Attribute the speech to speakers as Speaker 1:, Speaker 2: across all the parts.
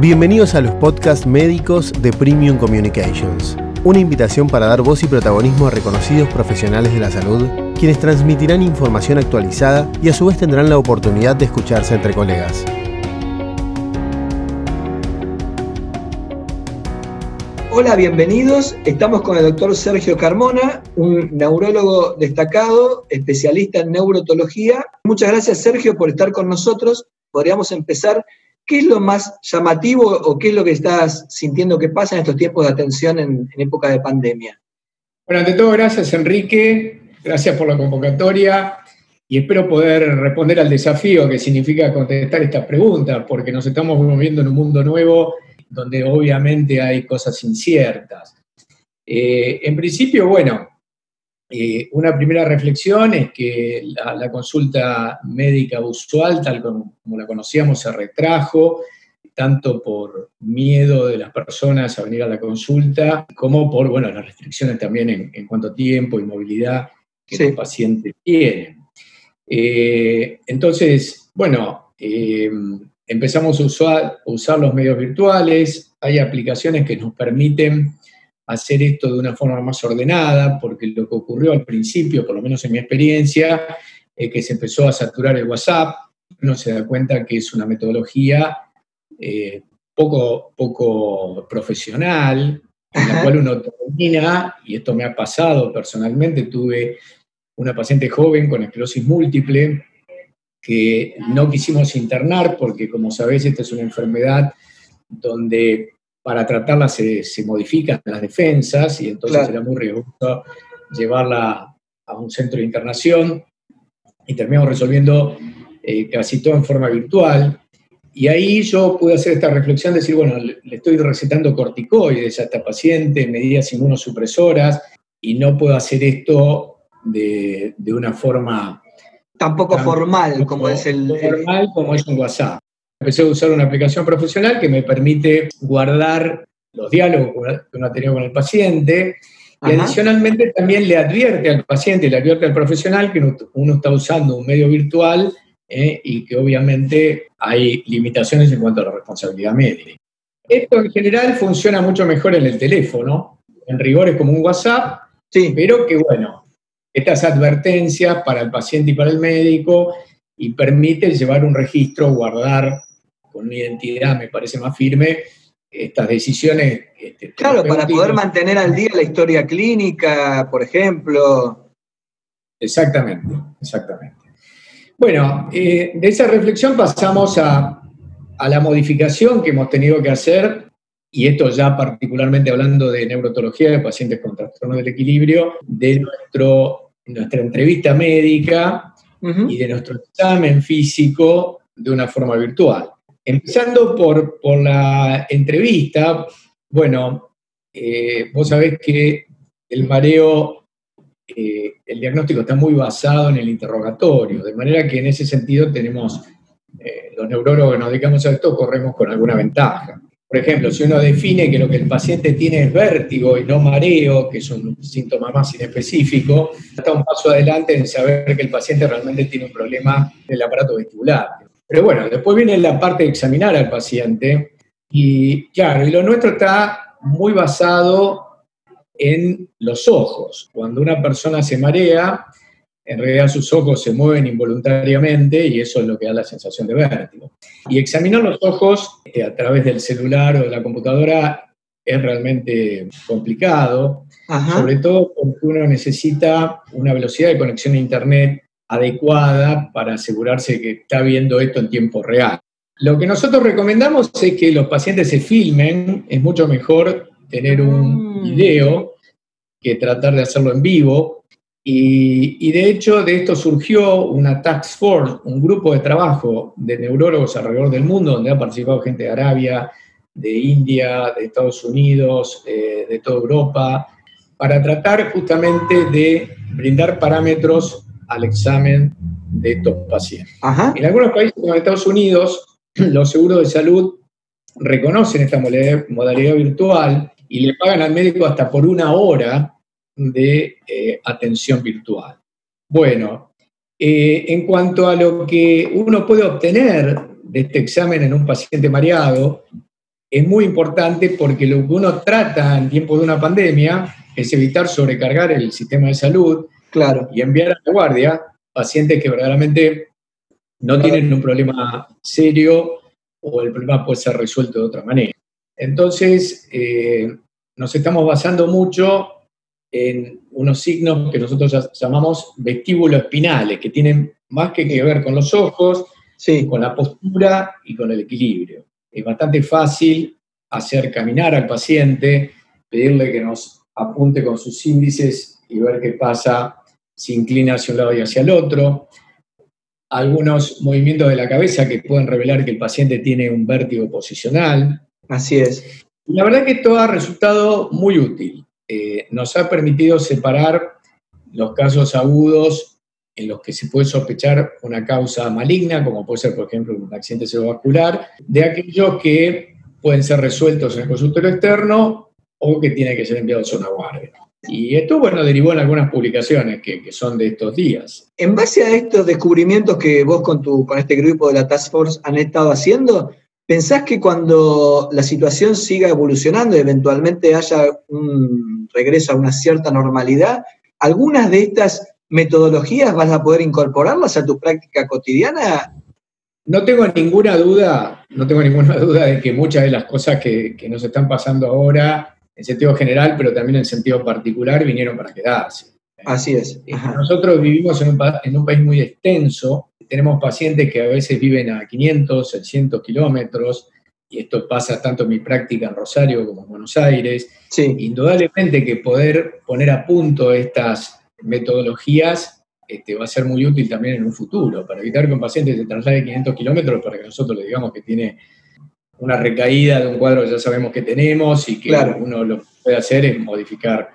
Speaker 1: Bienvenidos a los podcasts médicos de Premium Communications. Una invitación para dar voz y protagonismo a reconocidos profesionales de la salud, quienes transmitirán información actualizada y a su vez tendrán la oportunidad de escucharse entre colegas.
Speaker 2: Hola, bienvenidos. Estamos con el doctor Sergio Carmona, un neurólogo destacado, especialista en neurotología. Muchas gracias, Sergio, por estar con nosotros. Podríamos empezar ¿Qué es lo más llamativo o qué es lo que estás sintiendo que pasa en estos tiempos de atención en, época de pandemia?
Speaker 3: Bueno, ante todo, gracias Enrique, gracias por la convocatoria y espero poder responder al desafío que significa contestar estas preguntas, porque nos estamos moviendo en un mundo nuevo donde obviamente hay cosas inciertas. Eh, en principio, bueno, eh, una primera reflexión es que la, consulta médica usual, tal como, la conocíamos, se retrajo, tanto por miedo de las personas a venir a la consulta, como por bueno, las restricciones también en, cuanto a tiempo y movilidad que los pacientes tienen. Eh, entonces, bueno, eh, empezamos a usar, a usar los medios virtuales, hay aplicaciones que nos permiten hacer esto de una forma más ordenada, porque lo que ocurrió al principio, por lo menos en mi experiencia, es que se empezó a saturar el WhatsApp, uno se da cuenta que es una metodología eh, poco, poco profesional, en la cual uno termina, y esto me ha pasado personalmente, tuve una paciente joven con esclerosis múltiple que no quisimos internar porque, como sabés, esta es una enfermedad donde para tratarla se, modifican las defensas y entonces era muy riesgoso llevarla a un centro de internación y terminamos resolviendo eh, casi todo en forma virtual. Y ahí yo pude hacer esta reflexión, decir, bueno, le, estoy recetando corticoides a esta paciente, medidas inmunosupresoras, y no puedo hacer esto de, una forma...
Speaker 2: Tampoco formal, como es el...
Speaker 3: Formal como es un WhatsApp. Empecé a usar una aplicación profesional que me permite guardar los diálogos que uno ha tenido con el paciente y adicionalmente también le advierte al paciente, le advierte al profesional que uno está usando un medio virtual eh, y que obviamente hay limitaciones en cuanto a la responsabilidad médica. Esto en general funciona mucho mejor en el teléfono, en rigor es como un WhatsApp, sí. pero que bueno, estas advertencias para el paciente y para el médico y permite llevar un registro, guardar con una identidad, me parece más firme, estas decisiones.
Speaker 2: Este, claro, para poder mantener al día la historia clínica, por ejemplo.
Speaker 3: Exactamente, exactamente. Bueno, eh, de esa reflexión pasamos a, a, la modificación que hemos tenido que hacer, y esto ya particularmente hablando de neurotología de pacientes con trastorno del equilibrio, de nuestro, nuestra entrevista médica y de nuestro examen físico de una forma virtual. Empezando por, la entrevista, bueno, eh, vos sabés que el mareo, eh, el diagnóstico está muy basado en el interrogatorio, de manera que en ese sentido tenemos, eh, los neurólogos nos dedicamos a esto, corremos con alguna ventaja. Por ejemplo, si uno define que lo que el paciente tiene es vértigo y no mareo, que es un síntoma más inespecífico, está un paso adelante en saber que el paciente realmente tiene un problema en el aparato vestibular. Pero bueno, después viene la parte de examinar al paciente y claro, y lo nuestro está muy basado en los ojos. Cuando una persona se marea, en realidad sus ojos se mueven involuntariamente y eso es lo que da la sensación de vértigo. Y examinar los ojos eh, a través del celular o de la computadora es realmente complicado, sobre todo porque uno necesita una velocidad de conexión a Internet adecuada para asegurarse que está viendo esto en tiempo real. Lo que nosotros recomendamos es que los pacientes se filmen, es mucho mejor tener un mm. video que tratar de hacerlo en vivo. Y, de hecho de esto surgió una task force, un grupo de trabajo de neurólogos alrededor del mundo, donde ha participado gente de Arabia, de India, de Estados Unidos, eh, de toda Europa, para tratar justamente de brindar parámetros al examen de estos pacientes. En algunos países como Estados Unidos, los seguros de salud reconocen esta modalidad, virtual y le pagan al médico hasta por una hora de eh, atención virtual. Bueno, eh, en cuanto a lo que uno puede obtener de este examen en un paciente mareado, es muy importante porque lo que uno trata en tiempos de una pandemia es evitar sobrecargar el sistema de salud
Speaker 2: claro.
Speaker 3: y enviar a la guardia pacientes que verdaderamente no tienen un problema serio o el problema puede ser resuelto de otra manera. Entonces, eh, nos estamos basando mucho en unos signos que nosotros llamamos vestíbulos espinales, que tienen más que, que ver con los ojos,
Speaker 2: sí.
Speaker 3: con la postura y con el equilibrio. Es bastante fácil hacer caminar al paciente, pedirle que nos apunte con sus índices y ver qué pasa si inclina hacia un lado y hacia el otro. Algunos movimientos de la cabeza que pueden revelar que el paciente tiene un vértigo posicional.
Speaker 2: Así es.
Speaker 3: La verdad que esto ha resultado muy útil. Eh, nos ha permitido separar los casos agudos en los que se puede sospechar una causa maligna, como puede ser, por ejemplo, un accidente cerebrovascular, de aquellos que pueden ser resueltos en el consultorio externo o que tienen que ser enviados a una guardia. Y esto, bueno, derivó en algunas publicaciones que, que, son de estos días.
Speaker 2: En base a estos descubrimientos que vos con, tu, con este grupo de la Task Force han estado haciendo, ¿pensás que cuando la situación siga evolucionando y eventualmente haya un regreso a una cierta normalidad, algunas de estas metodologías vas a poder incorporarlas a tu práctica cotidiana?
Speaker 3: No tengo ninguna duda, no tengo ninguna duda de que muchas de las cosas que, que nos están pasando ahora en sentido general, pero también en sentido particular, vinieron para quedarse.
Speaker 2: Así es.
Speaker 3: Ajá. Nosotros vivimos en un, en un, país muy extenso, tenemos pacientes que a veces viven a 500, 600 kilómetros, y esto pasa tanto en mi práctica en Rosario como en Buenos Aires.
Speaker 2: Sí.
Speaker 3: Indudablemente que poder poner a punto estas metodologías este, va a ser muy útil también en un futuro, para evitar que un paciente se traslade 500 kilómetros para que nosotros le digamos que tiene una recaída de un cuadro que ya sabemos que tenemos y que
Speaker 2: Claro.
Speaker 3: uno lo que puede hacer es modificar,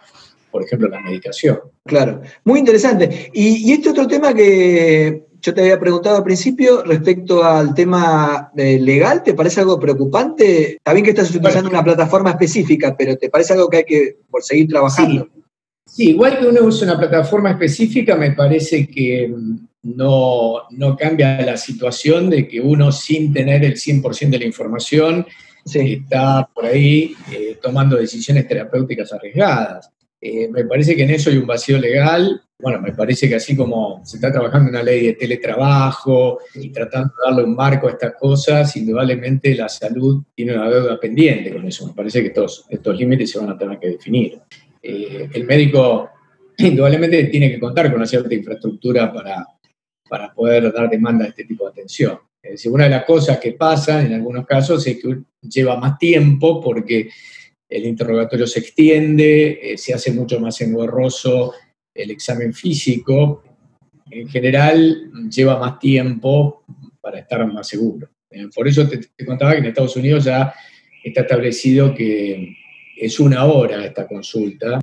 Speaker 3: por ejemplo, la medicación.
Speaker 2: Claro, muy interesante. Y, y este otro tema que yo te había preguntado al principio respecto al tema eh, legal, ¿te parece algo preocupante? Está bien que estás utilizando una plataforma específica, pero ¿te parece algo que hay que por seguir trabajando?
Speaker 3: Sí, igual que uno usa una plataforma específica, me parece que mm, no, no cambia la situación de que uno sin tener el 100% de la información
Speaker 2: Sí,
Speaker 3: está por ahí eh, tomando decisiones terapéuticas arriesgadas. Eh, me parece que en eso hay un vacío legal. Bueno, me parece que así como se está trabajando una ley de teletrabajo y tratando de darle un marco a estas cosas, indudablemente la salud tiene una deuda pendiente con eso. Me parece que estos, estos límites se van a tener que definir. Eh, el médico indudablemente tiene que contar con una cierta infraestructura para, para poder dar demanda a este tipo de atención. Es una de las cosas que pasa en algunos casos es que lleva más tiempo porque el interrogatorio se extiende, eh, se hace mucho más engorroso el examen físico. En general, lleva más tiempo para estar más seguro. Eh, por eso te contaba que en Estados Unidos ya está establecido que es una hora esta consulta.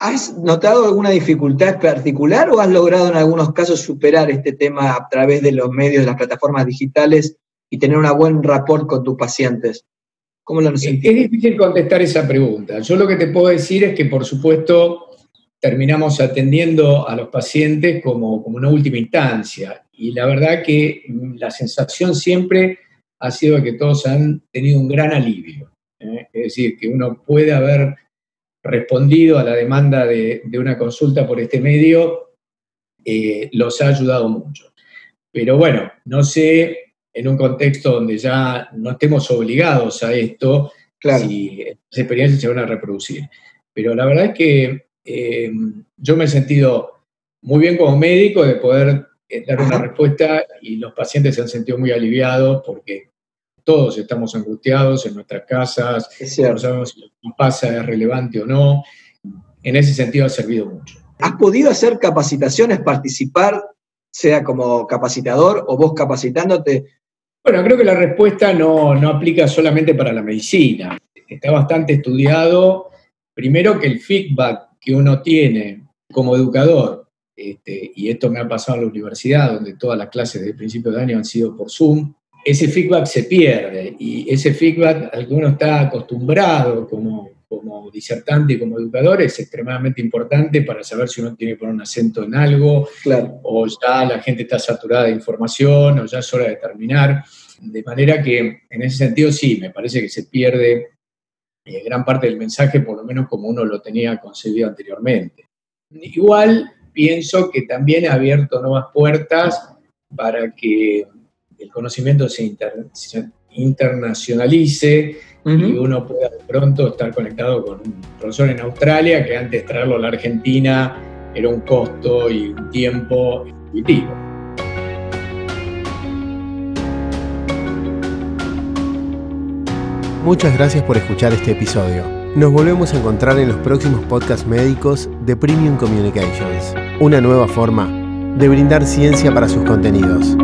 Speaker 2: ¿Has notado alguna dificultad particular o has logrado en algunos casos superar este tema a través de los medios, de las plataformas digitales y tener un buen rapport con tus pacientes? ¿Cómo lo
Speaker 3: Es, es difícil contestar esa pregunta. Yo lo que te puedo decir es que, por supuesto, terminamos atendiendo a los pacientes como, como una última instancia. Y la verdad que mm, la sensación siempre ha sido que todos han tenido un gran alivio. ¿eh? Es decir, que uno puede haber respondido a la demanda de, de una consulta por este medio, eh, los ha ayudado mucho. Pero bueno, no sé, en un contexto donde ya no estemos obligados a esto,
Speaker 2: Claro,
Speaker 3: si estas experiencias se van a reproducir. Pero la verdad es que eh, yo me he sentido muy bien como médico de poder eh, dar una respuesta y los pacientes se han sentido muy aliviados porque todos estamos angustiados en nuestras casas, no sabemos si lo que pasa es relevante o no. En ese sentido ha servido mucho.
Speaker 2: ¿Has podido hacer capacitaciones, participar, sea como capacitador o vos capacitándote?
Speaker 3: Bueno, creo que la respuesta no, no aplica solamente para la medicina. Está bastante estudiado, primero que el feedback que uno tiene como educador, este, y esto me ha pasado en la universidad, donde todas las clases de principio de año han sido por Zoom, ese feedback se pierde y ese feedback al que uno está acostumbrado como, como disertante y como educador es extremadamente importante para saber si uno tiene que poner un acento en algo,
Speaker 2: Claro,
Speaker 3: o ya la gente está saturada de información, o ya es hora de terminar. De manera que en ese sentido sí, me parece que se pierde eh, gran parte del mensaje, por lo menos como uno lo tenía concebido anteriormente. Igual pienso que también ha abierto nuevas puertas para que el conocimiento se, internacionalice y uno pueda de pronto estar conectado con un profesor en Australia que antes traerlo a la Argentina era un costo y un tiempo intuitivo.
Speaker 1: Muchas gracias por escuchar este episodio. Nos volvemos a encontrar en los próximos podcasts médicos de Premium Communications, una nueva forma de brindar ciencia para sus contenidos.